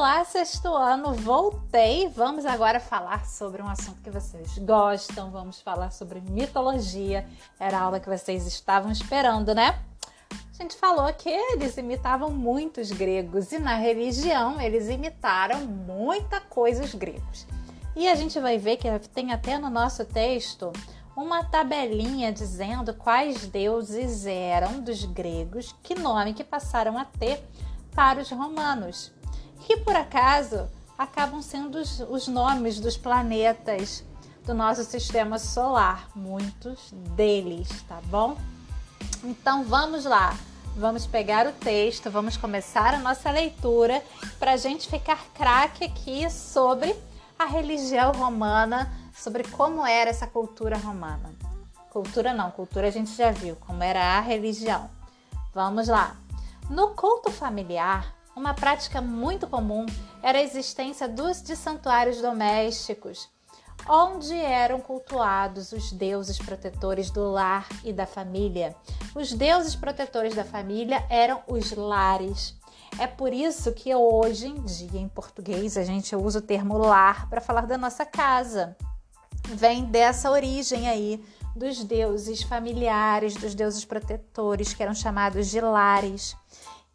Olá, sexto ano, voltei. Vamos agora falar sobre um assunto que vocês gostam. Vamos falar sobre mitologia. Era a aula que vocês estavam esperando, né? A gente falou que eles imitavam muitos gregos e na religião eles imitaram muita coisa os gregos. E a gente vai ver que tem até no nosso texto uma tabelinha dizendo quais deuses eram dos gregos, que nome que passaram a ter para os romanos que por acaso acabam sendo os, os nomes dos planetas do nosso sistema solar, muitos deles, tá bom? Então vamos lá, vamos pegar o texto, vamos começar a nossa leitura para a gente ficar craque aqui sobre a religião romana, sobre como era essa cultura romana. Cultura não, cultura a gente já viu, como era a religião. Vamos lá. No culto familiar, uma prática muito comum era a existência dos de santuários domésticos, onde eram cultuados os deuses protetores do lar e da família. Os deuses protetores da família eram os lares. É por isso que hoje em dia, em português, a gente usa o termo lar para falar da nossa casa. Vem dessa origem aí dos deuses familiares, dos deuses protetores, que eram chamados de lares.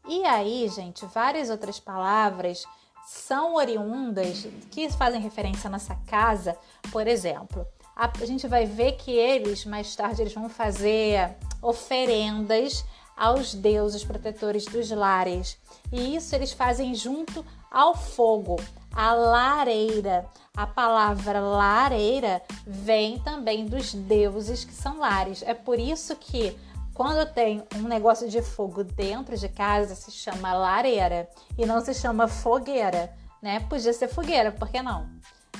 E aí, gente, várias outras palavras são oriundas que fazem referência à nossa casa. Por exemplo, a, a gente vai ver que eles, mais tarde, eles vão fazer oferendas aos deuses protetores dos lares. E isso eles fazem junto ao fogo, a lareira. A palavra lareira vem também dos deuses que são lares. É por isso que quando tem um negócio de fogo dentro de casa, se chama lareira e não se chama fogueira, né? Podia ser fogueira, por que não?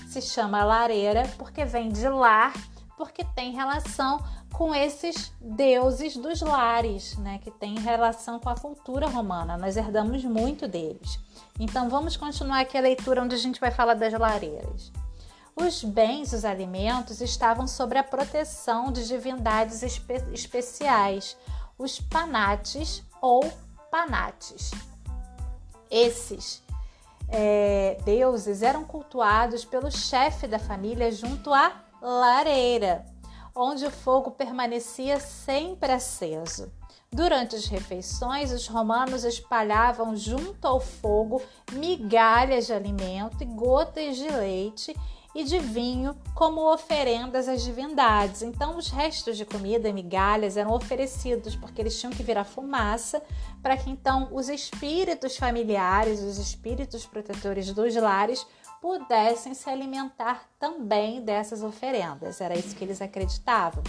Se chama lareira porque vem de lar, porque tem relação com esses deuses dos lares, né? Que tem relação com a cultura romana. Nós herdamos muito deles. Então vamos continuar aqui a leitura onde a gente vai falar das lareiras. Os bens, os alimentos estavam sob a proteção de divindades espe especiais, os panates ou panates. Esses é, deuses eram cultuados pelo chefe da família junto à lareira, onde o fogo permanecia sempre aceso. Durante as refeições, os romanos espalhavam junto ao fogo migalhas de alimento e gotas de leite e de vinho como oferendas às divindades. Então, os restos de comida migalhas eram oferecidos porque eles tinham que virar fumaça para que então os espíritos familiares, os espíritos protetores dos lares pudessem se alimentar também dessas oferendas. Era isso que eles acreditavam.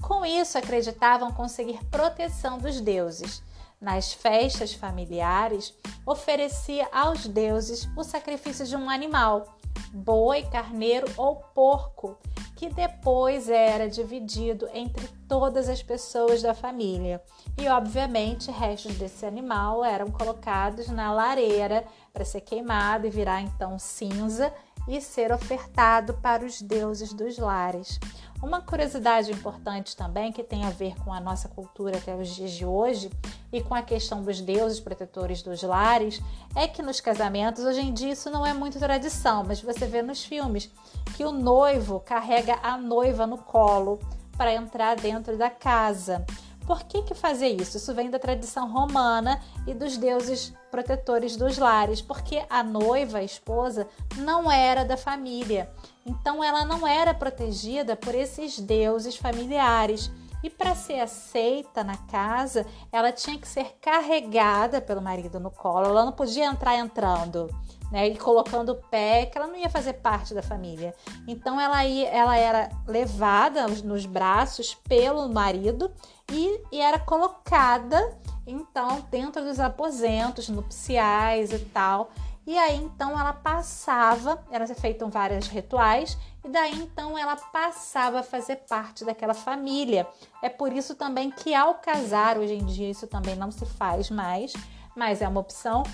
Com isso, acreditavam conseguir proteção dos deuses. Nas festas familiares, oferecia aos deuses o sacrifício de um animal boi, carneiro ou porco, que depois era dividido entre todas as pessoas da família. E, obviamente, restos desse animal eram colocados na lareira para ser queimado e virar então cinza e ser ofertado para os deuses dos lares. Uma curiosidade importante também que tem a ver com a nossa cultura até os dias de hoje e com a questão dos deuses protetores dos lares é que nos casamentos hoje em dia isso não é muito tradição, mas você vê nos filmes que o noivo carrega a noiva no colo para entrar dentro da casa. Por que, que fazer isso? Isso vem da tradição romana e dos deuses protetores dos lares, porque a noiva, a esposa, não era da família. Então ela não era protegida por esses deuses familiares. E para ser aceita na casa, ela tinha que ser carregada pelo marido no colo. Ela não podia entrar entrando, né, e colocando o pé, que ela não ia fazer parte da família. Então ela, ia, ela era levada nos braços pelo marido e, e era colocada então dentro dos aposentos nupciais e tal. E aí então ela passava, eram feitos vários rituais, e daí então ela passava a fazer parte daquela família. É por isso também que ao casar, hoje em dia isso também não se faz mais, mas é uma opção.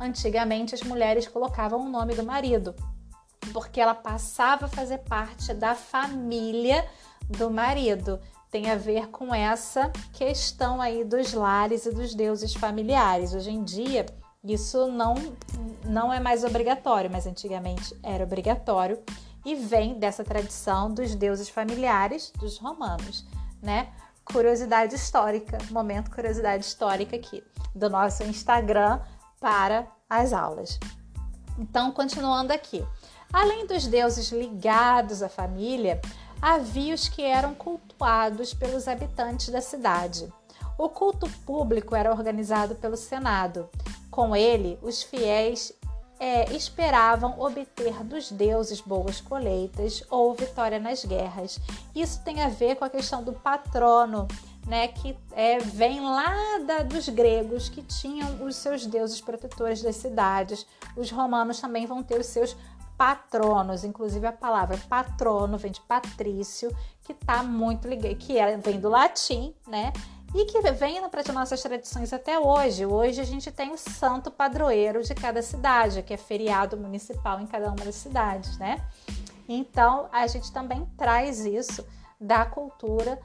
Antigamente as mulheres colocavam o nome do marido, porque ela passava a fazer parte da família do marido tem a ver com essa questão aí dos lares e dos deuses familiares. Hoje em dia, Isso não, não é mais obrigatório, mas antigamente era obrigatório e vem dessa tradição dos deuses familiares dos romanos, né? Curiosidade histórica, momento curiosidade histórica aqui do nosso Instagram para as aulas. Então, continuando aqui. Além dos deuses ligados à família, havia os que eram cultuados pelos habitantes da cidade. O culto público era organizado pelo Senado. Com ele, os fiéis é, esperavam obter dos deuses boas colheitas ou vitória nas guerras. Isso tem a ver com a questão do patrono, né, que é, vem lá da, dos gregos que tinham os seus deuses protetores das cidades. Os romanos também vão ter os seus patronos, inclusive a palavra patrono vem de patrício, que está muito ligado, que é, vem do latim, né? E que vem para as nossas tradições até hoje. Hoje a gente tem o santo padroeiro de cada cidade, que é feriado municipal em cada uma das cidades, né? Então a gente também traz isso da cultura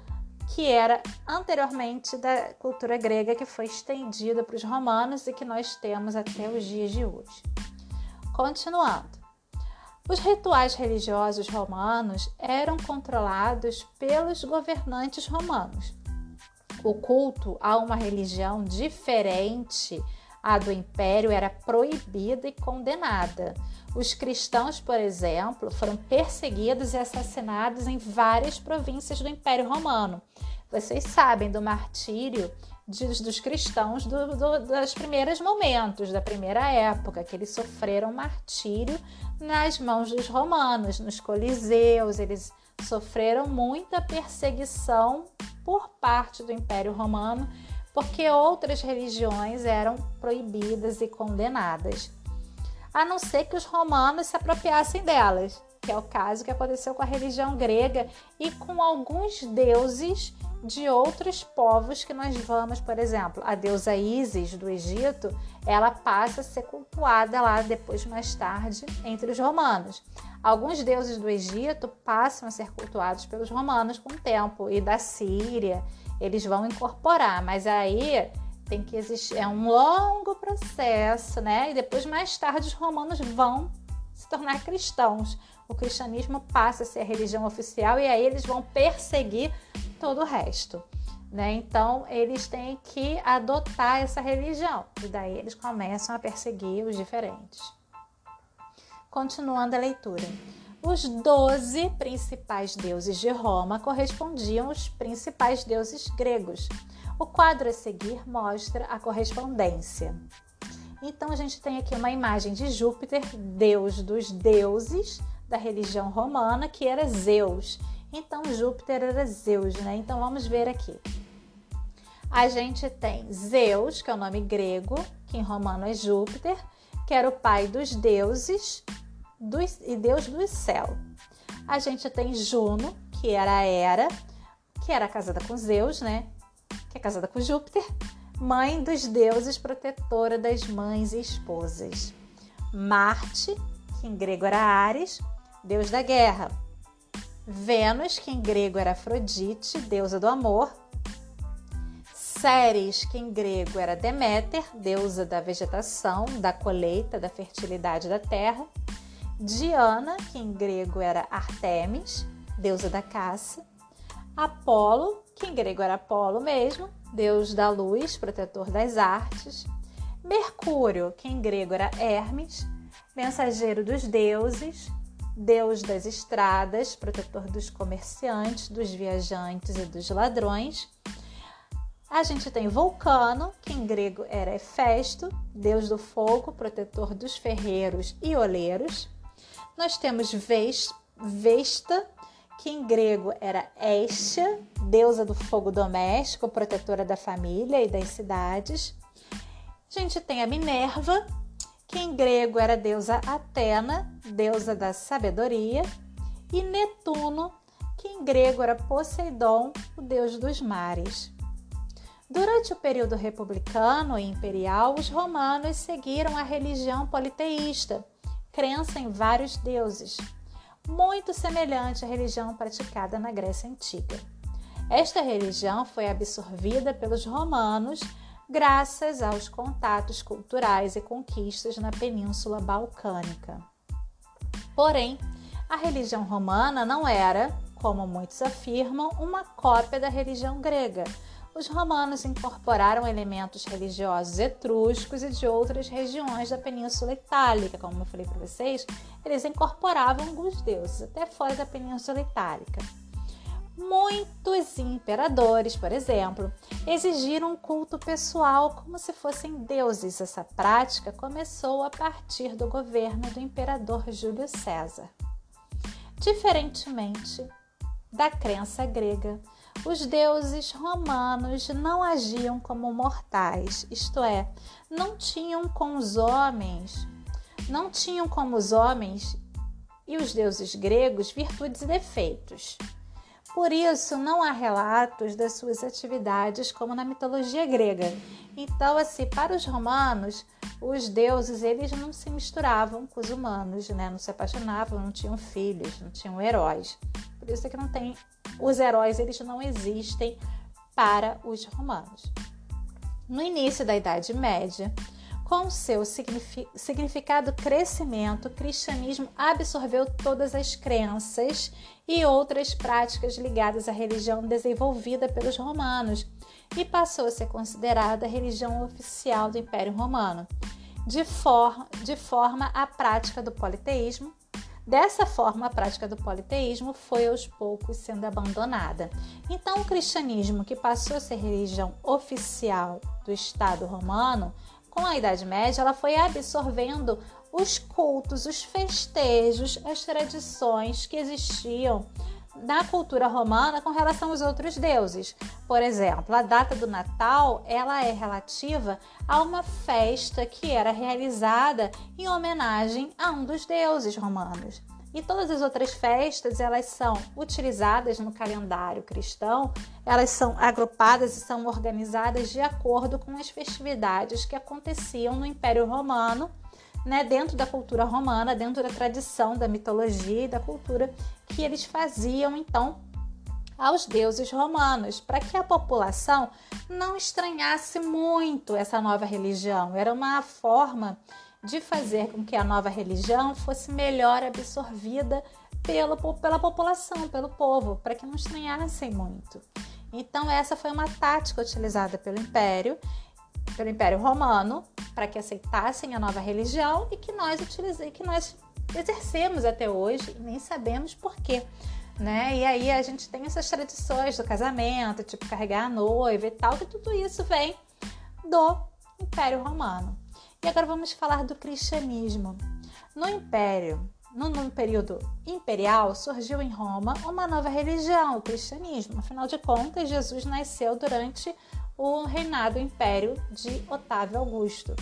que era anteriormente da cultura grega que foi estendida para os romanos e que nós temos até os dias de hoje. Continuando. Os rituais religiosos romanos eram controlados pelos governantes romanos o culto a uma religião diferente à do império era proibida e condenada. Os cristãos, por exemplo, foram perseguidos e assassinados em várias províncias do Império Romano. Vocês sabem do martírio dos cristãos do, do, dos primeiros momentos, da primeira época, que eles sofreram martírio nas mãos dos romanos, nos coliseus, eles sofreram muita perseguição por parte do Império Romano, porque outras religiões eram proibidas e condenadas, a não ser que os romanos se apropriassem delas, que é o caso que aconteceu com a religião grega e com alguns deuses de outros povos que nós vamos, por exemplo, a deusa Ísis do Egito, ela passa a ser cultuada lá depois mais tarde entre os romanos. Alguns deuses do Egito passam a ser cultuados pelos romanos com o tempo e da Síria, eles vão incorporar, mas aí tem que existir é um longo processo, né? E depois mais tarde os romanos vão se tornar cristãos. O cristianismo passa a ser a religião oficial e aí eles vão perseguir todo o resto. Né? Então, eles têm que adotar essa religião e daí eles começam a perseguir os diferentes. Continuando a leitura. Os doze principais deuses de Roma correspondiam aos principais deuses gregos. O quadro a seguir mostra a correspondência. Então, a gente tem aqui uma imagem de Júpiter, deus dos deuses da religião romana, que era Zeus, então Júpiter era Zeus, né? Então vamos ver aqui. A gente tem Zeus, que é o nome grego, que em romano é Júpiter, que era o pai dos deuses dos, e deus do céu. A gente tem Juno, que era Hera, que era casada com Zeus, né? Que é casada com Júpiter, mãe dos deuses, protetora das mães e esposas. Marte, que em grego era Ares, deus da guerra. Vênus, que em grego era Afrodite, deusa do amor. Ceres, que em grego era Deméter, deusa da vegetação, da colheita, da fertilidade da terra. Diana, que em grego era Artemis, deusa da caça. Apolo, que em grego era Apolo mesmo, deus da luz, protetor das artes. Mercúrio, que em grego era Hermes, mensageiro dos deuses deus das estradas, protetor dos comerciantes, dos viajantes e dos ladrões. A gente tem Vulcano, que em grego era Hefesto, deus do fogo, protetor dos ferreiros e oleiros. Nós temos Vesta, que em grego era Estia, deusa do fogo doméstico, protetora da família e das cidades. A gente tem a Minerva, que em grego era a deusa Atena, deusa da sabedoria, e Netuno, que em grego era Poseidon, o deus dos mares. Durante o período republicano e imperial, os romanos seguiram a religião politeísta, crença em vários deuses, muito semelhante à religião praticada na Grécia Antiga. Esta religião foi absorvida pelos romanos graças aos contatos culturais e conquistas na Península Balcânica. Porém, a religião romana não era, como muitos afirmam, uma cópia da religião grega. Os romanos incorporaram elementos religiosos etruscos e de outras regiões da Península Itálica. Como eu falei para vocês, eles incorporavam alguns deuses até fora da Península Itálica. Muitos imperadores, por exemplo, exigiram um culto pessoal como se fossem deuses. Essa prática começou a partir do governo do imperador Júlio César. Diferentemente da crença grega, os deuses romanos não agiam como mortais, isto é, não tinham com os homens, não tinham como os homens e os deuses gregos virtudes e defeitos. Por isso, não há relatos das suas atividades como na mitologia grega. Então, assim, para os romanos, os deuses eles não se misturavam com os humanos, né? Não se apaixonavam, não tinham filhos, não tinham heróis. Por isso é que não tem os heróis, eles não existem para os romanos. No início da Idade Média, com seu significado crescimento, o cristianismo absorveu todas as crenças e outras práticas ligadas à religião desenvolvida pelos romanos e passou a ser considerada a religião oficial do Império Romano, de, for de forma a prática do politeísmo. Dessa forma, a prática do politeísmo foi aos poucos sendo abandonada. Então, o cristianismo, que passou a ser religião oficial do Estado romano, com a Idade Média, ela foi absorvendo os cultos, os festejos, as tradições que existiam na cultura romana com relação aos outros deuses. Por exemplo, a data do Natal, ela é relativa a uma festa que era realizada em homenagem a um dos deuses romanos. E todas as outras festas, elas são utilizadas no calendário cristão, elas são agrupadas e são organizadas de acordo com as festividades que aconteciam no Império Romano, né, dentro da cultura romana, dentro da tradição da mitologia e da cultura que eles faziam então aos deuses romanos, para que a população não estranhasse muito essa nova religião. Era uma forma de fazer com que a nova religião fosse melhor absorvida pelo, pela população, pelo povo, para que não estranhassem muito. Então, essa foi uma tática utilizada pelo Império, pelo Império Romano, para que aceitassem a nova religião e que nós utilizamos, que nós exercemos até hoje e nem sabemos por quê. Né? E aí a gente tem essas tradições do casamento, tipo carregar a noiva e tal, que tudo isso vem do Império Romano. E agora vamos falar do cristianismo. No Império, no, período imperial, surgiu em Roma uma nova religião, o cristianismo. Afinal de contas, Jesus nasceu durante o reinado império de Otávio Augusto.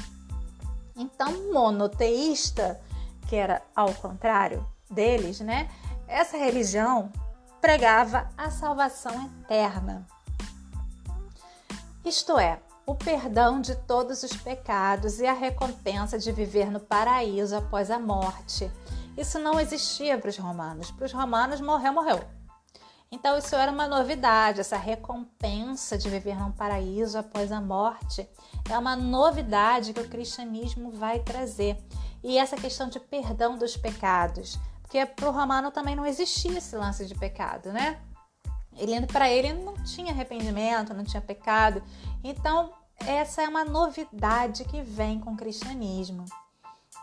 Então, monoteísta, que era ao contrário deles, né? Essa religião pregava a salvação eterna. Isto é, o perdão de todos os pecados e a recompensa de viver no paraíso após a morte. Isso não existia para os romanos. Para os romanos, morreu, morreu. Então, isso era uma novidade, essa recompensa de viver num paraíso após a morte. É uma novidade que o cristianismo vai trazer. E essa questão de perdão dos pecados. Porque para o romano também não existia esse lance de pecado, né? Ele para ele não tinha arrependimento, não tinha pecado. Então, essa é uma novidade que vem com o cristianismo.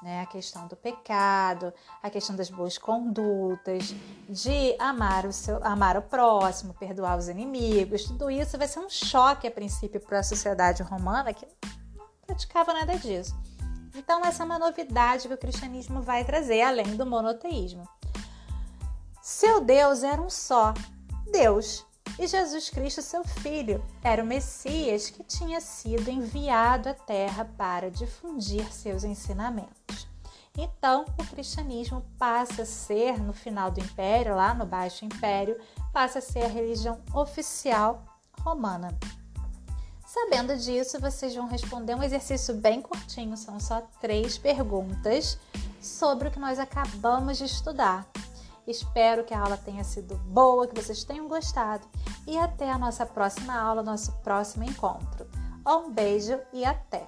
Né? A questão do pecado, a questão das boas condutas, de amar o, seu, amar o próximo, perdoar os inimigos, tudo isso vai ser um choque a princípio para a sociedade romana que não praticava nada disso. Então, essa é uma novidade que o cristianismo vai trazer, além do monoteísmo. Seu Deus era um só, Deus. E Jesus Cristo, seu filho, era o Messias que tinha sido enviado à terra para difundir seus ensinamentos. Então, o cristianismo passa a ser, no final do império, lá no Baixo Império, passa a ser a religião oficial romana. Sabendo disso, vocês vão responder um exercício bem curtinho, são só três perguntas sobre o que nós acabamos de estudar. Espero que a aula tenha sido boa, que vocês tenham gostado e até a nossa próxima aula, nosso próximo encontro. Um beijo e até!